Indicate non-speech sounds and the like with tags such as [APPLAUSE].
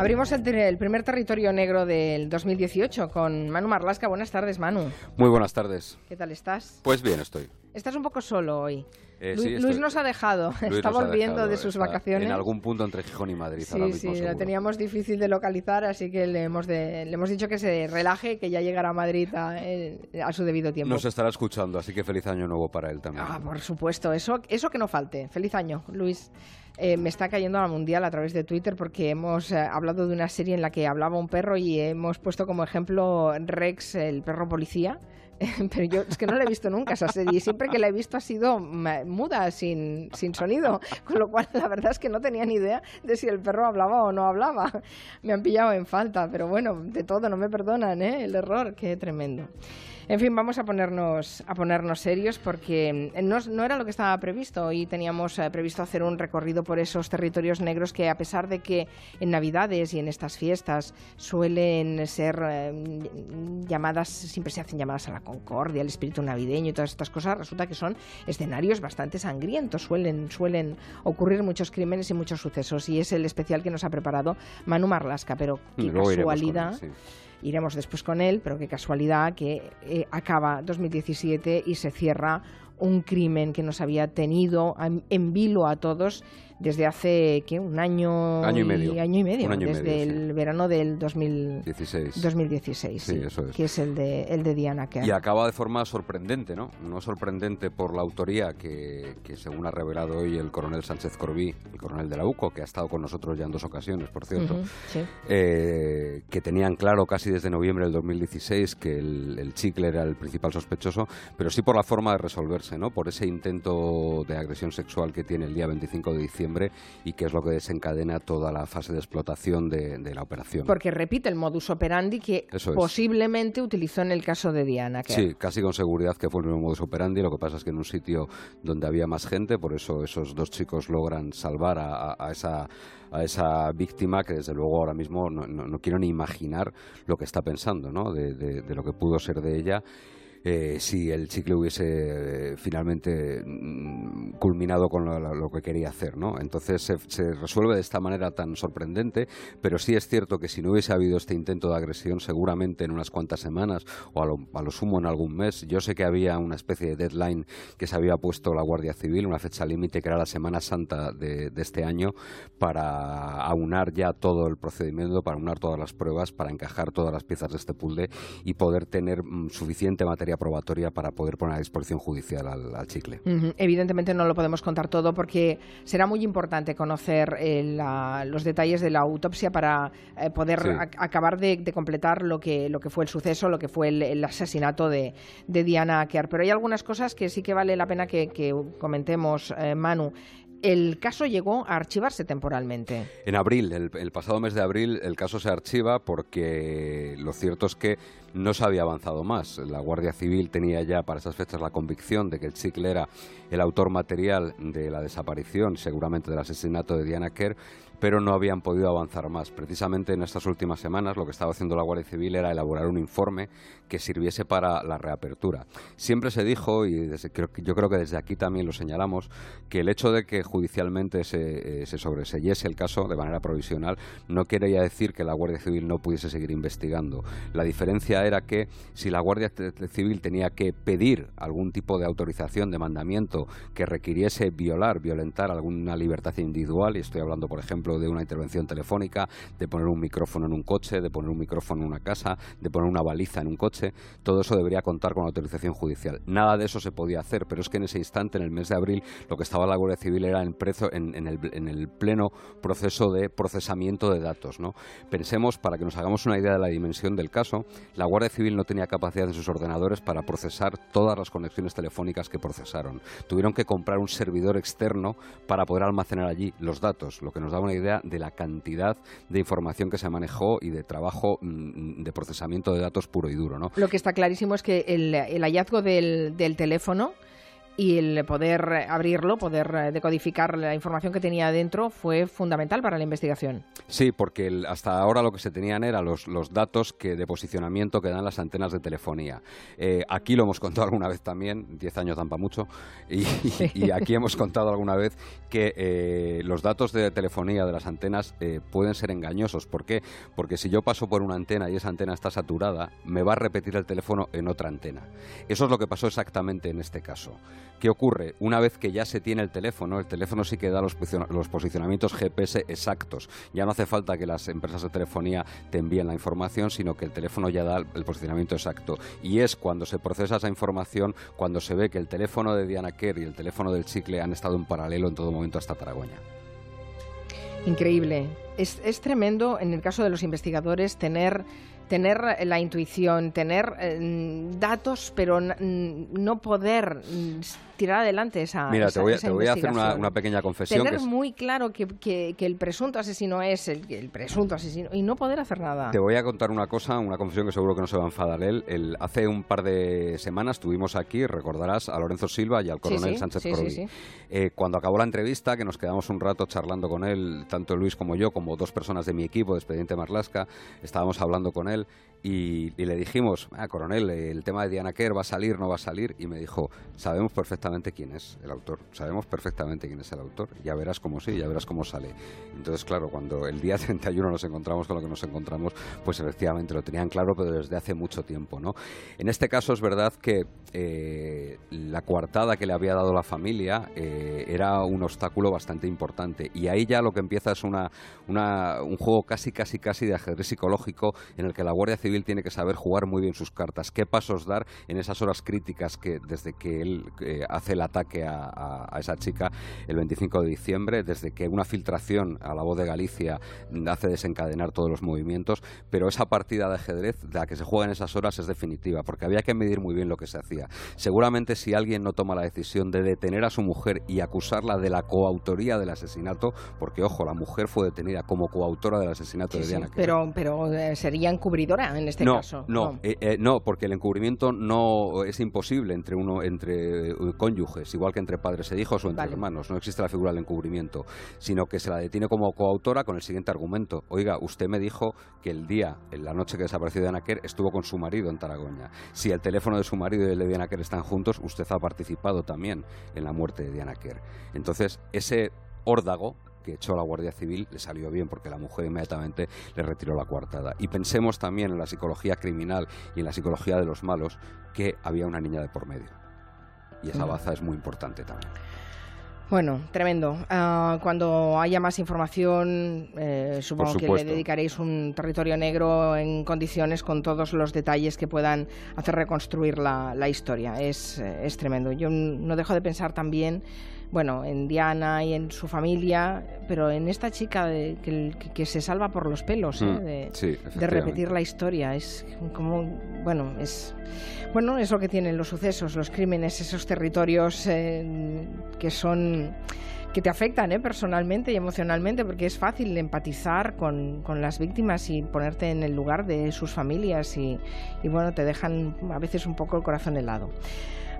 Abrimos el, el, primer territorio negro del 2018 con Manu Marlasca. Buenas tardes, Manu. Muy buenas tardes. ¿Qué tal estás? Pues bien, estoy. Estás un poco solo hoy. Eh, Luis, sí, Luis estoy- nos ha dejado, Luis está volviendo dejado, de sus está vacaciones. En algún punto entre Gijón y Madrid ahora Sí, mismo. sí, lo teníamos difícil de localizar, así que le hemos, de- le hemos dicho que se relaje, que ya llegará a Madrid a, eh, a su debido tiempo. Nos estará escuchando, así que feliz año nuevo para él también. Ah, por supuesto, eso, eso que no falte. Feliz año, Luis. Eh, me está cayendo a la mundial a través de Twitter porque hemos eh, hablado de una serie en la que hablaba un perro y hemos puesto como ejemplo Rex, el perro policía. [LAUGHS] Pero yo es que no la he visto nunca esa serie y siempre que la he visto ha sido muda, sin, sin sonido. [LAUGHS] Con lo cual la verdad es que no tenía ni idea de si el perro hablaba o no hablaba. [LAUGHS] Me han pillado en falta, pero bueno, de todo, no me perdonan, ¿eh? El error, qué tremendo. En fin, vamos a ponernos, a ponernos serios porque no, no era lo que estaba previsto. Hoy teníamos eh, previsto hacer un recorrido por esos territorios negros que, a pesar de que en Navidades y en estas fiestas suelen ser eh, llamadas, siempre se hacen llamadas a la concordia, al espíritu navideño y todas estas cosas, resulta que son escenarios bastante sangrientos. Suelen, suelen ocurrir muchos crímenes y muchos sucesos. Y es el especial que nos ha preparado Manu Marlasca, pero qué casualidad. él, sí. Iremos después con él, pero qué casualidad que eh, acaba 2017 y se cierra un crimen que nos había tenido en, en vilo a todos desde hace ¿qué? un año, Año y medio. año y medio, y desde medio, el verano del 2000 16. 2016, Sí, sí, eso es. que es el de, el de Diana Kerr. Y acaba de forma sorprendente, ¿no? No sorprendente por la autoría que, que según ha revelado hoy el coronel Sánchez Corbí, el coronel de la UCO, que ha estado con nosotros ya en dos ocasiones, por cierto, eh, que tenían claro casi desde noviembre del 2016 que el, el chicle era el principal sospechoso, pero sí por la forma de resolverse, ¿no? Por ese intento de agresión sexual que tiene el día 25 de diciembre y que es lo que desencadena toda la fase de explotación de, de la operación. Porque repite el modus operandi que Eso es. posiblemente utilizó en el caso de Diana Kerr. Sí, casi con seguridad que fue el mismo modus operandi. Lo que pasa es que en un sitio donde había más gente, por eso esos dos chicos logran salvar a, a- a esa a esa víctima que desde luego ahora mismo no, no- no quiero ni imaginar lo que está pensando, ¿no? De, de- de lo que pudo ser de ella. Eh, si el chicle hubiese eh, finalmente mm, culminado con lo, que quería hacer, ¿no? Entonces se, resuelve de esta manera tan sorprendente, pero sí es cierto que si no hubiese habido este intento de agresión, seguramente en unas cuantas semanas o a lo, sumo en algún mes, yo sé que había una especie de deadline que se había puesto la Guardia Civil, una fecha límite que era la Semana Santa de, este año, para aunar ya todo el procedimiento, para aunar todas las pruebas, para encajar todas las piezas de este puzzle y poder tener mm, suficiente materia probatoria para poder poner a disposición judicial al, al chicle. Evidentemente no lo podemos contar todo porque será muy importante conocer eh, la- los detalles de la autopsia para eh, poder Sí. acabar de, de completar lo que, lo que fue el suceso, lo que fue el, el asesinato de, de Diana Kerr. Pero hay algunas cosas que sí que vale la pena que, que comentemos, eh, Manu. El caso llegó a archivarse temporalmente. En abril, el, pasado mes de abril, el caso se archiva porque lo cierto es que no se había avanzado más. La Guardia Civil tenía ya para esas fechas la convicción de que el chicle era el autor material de la desaparición, seguramente del asesinato de Diana Kerr, pero no habían podido avanzar más. Precisamente en estas últimas semanas lo que estaba haciendo la Guardia Civil era elaborar un informe que sirviese para la reapertura. Siempre se dijo, y yo creo que desde aquí también lo señalamos, que el hecho de que judicialmente se, eh, se sobreseyese el caso de manera provisional no quería decir que la Guardia Civil no pudiese seguir investigando. La diferencia era que si la Guardia Civil tenía que pedir algún tipo de autorización, de mandamiento que requiriese violar, violentar alguna libertad individual, y estoy hablando, por ejemplo, de una intervención telefónica, de poner un micrófono en un coche, de poner un micrófono en una casa, de poner una baliza en un coche, todo eso debería contar con autorización judicial. Nada de eso se podía hacer, pero es que en ese instante, en el mes de abril, lo que estaba la Guardia Civil era en, prezo- en, el, en el pleno proceso de procesamiento de datos. Pensemos, para que nos hagamos una idea de la dimensión del caso, la Guardia Civil no tenía capacidad en sus ordenadores para procesar todas las conexiones telefónicas que procesaron. Tuvieron que comprar un servidor externo para poder almacenar allí los datos, lo que nos da una idea de la cantidad de información que se manejó y de trabajo mm, de procesamiento de datos puro y duro. ¿no? Lo que está clarísimo es que el, hallazgo del teléfono y el poder abrirlo, poder decodificar la información que tenía dentro fue fundamental para la investigación. Sí, porque hasta ahora lo que se tenían eran los, los datos que de posicionamiento que dan las antenas de telefonía. Eh, aquí lo hemos [LAUGHS] contado alguna vez también, 10 años dan para mucho, y, aquí hemos contado alguna vez que eh, los datos de telefonía de las antenas eh, pueden ser engañosos. ¿Por qué? Porque si yo paso por una antena y esa antena está saturada, me va a repetir el teléfono en otra antena. Eso es lo que pasó exactamente en este caso. ¿Qué ocurre? Una vez que ya se tiene el teléfono, el teléfono sí que da los, posicionamientos GPS exactos. Ya no hace falta que las empresas de telefonía te envíen la información, sino que el teléfono ya da el posicionamiento exacto. Y es cuando se procesa esa información, cuando se ve que el teléfono de Diana Kerr y el teléfono del chicle han estado en paralelo en todo momento hasta Taragoña. Increíble. Es, es tremendo en el caso de los investigadores tener tener la intuición, tener eh, datos, pero no poder tirar adelante esa Mira, te voy, a hacer una, pequeña confesión. Tener muy claro que, que, el presunto asesino es el, presunto asesino y no poder hacer nada. Te voy a contar una cosa, una confesión que seguro que no se va a enfadar él. El, hace un par de semanas tuvimos aquí, recordarás, a Lorenzo Silva y al coronel Sánchez sí, eh, cuando acabó la entrevista, que nos quedamos un rato charlando con él, tanto Luis como yo, como dos personas de mi equipo de Expediente Marlasca, estábamos hablando con él el, y, le dijimos, ah, coronel, el tema de Diana Kerr va a salir, no va a salir, y me dijo, sabemos perfectamente quién es el autor, sabemos perfectamente quién es el autor, ya verás cómo sí, ya verás cómo sale. Entonces, claro, cuando el día [LAUGHS] 31 nos encontramos con lo que nos encontramos, pues efectivamente lo tenían claro, pero desde hace mucho tiempo, ¿no? En este caso es verdad que eh, la coartada que le había dado la familia eh, era un obstáculo bastante importante, y ahí ya lo que empieza es una, una, un juego casi, casi, casi de ajedrez psicológico en el que la Guardia Civil tiene que saber jugar muy bien sus cartas, qué pasos dar en esas horas críticas que desde que él eh, hace el ataque a, esa chica el 25 de diciembre, desde que una filtración a la voz de Galicia hace desencadenar todos los movimientos, pero esa partida de ajedrez, la que se juega en esas horas es definitiva, porque había que medir muy bien lo que se hacía. Seguramente si alguien no toma la decisión de detener a su mujer y acusarla de la coautoría del asesinato, porque ojo, la mujer fue detenida como coautora del asesinato de Diana. pero pero eh, sería encubridora en este no, caso. No, eh, eh, no, porque el encubrimiento no es imposible entre uno entre eh, cónyuges, igual que entre padres e hijos o entre hermanos. No existe la figura del encubrimiento, sino que se la detiene como coautora con el siguiente argumento. Oiga, usted me dijo que el día, en la noche que desapareció Diana Kerr, estuvo con su marido en Taragoña. Si el teléfono de su marido y el de Diana Kerr están juntos, usted ha participado también en la muerte de Diana Kerr. Entonces, ese órdago que echó la Guardia Civil le salió bien porque la mujer inmediatamente le retiró la coartada. Y pensemos también en la psicología criminal y en la psicología de los malos que había una niña de por medio. Y esa baza es muy importante también. Bueno, tremendo. Ah, cuando haya más información, eh, supongo que le dedicaréis un territorio negro en condiciones con todos los detalles que puedan hacer reconstruir la, la historia. Es, eh, es tremendo. Yo no dejo de pensar también bueno, en Diana y en su familia, pero en esta chica que, se salva por los pelos, ¿eh? mm, de, repetir la historia. Es como, bueno, es bueno, es lo que tienen los sucesos, los crímenes, esos territorios eh, que son que te afectan ¿eh? personalmente y emocionalmente, porque es fácil empatizar con, con, las víctimas y ponerte en el lugar de sus familias y, y bueno, te dejan a veces un poco el corazón helado.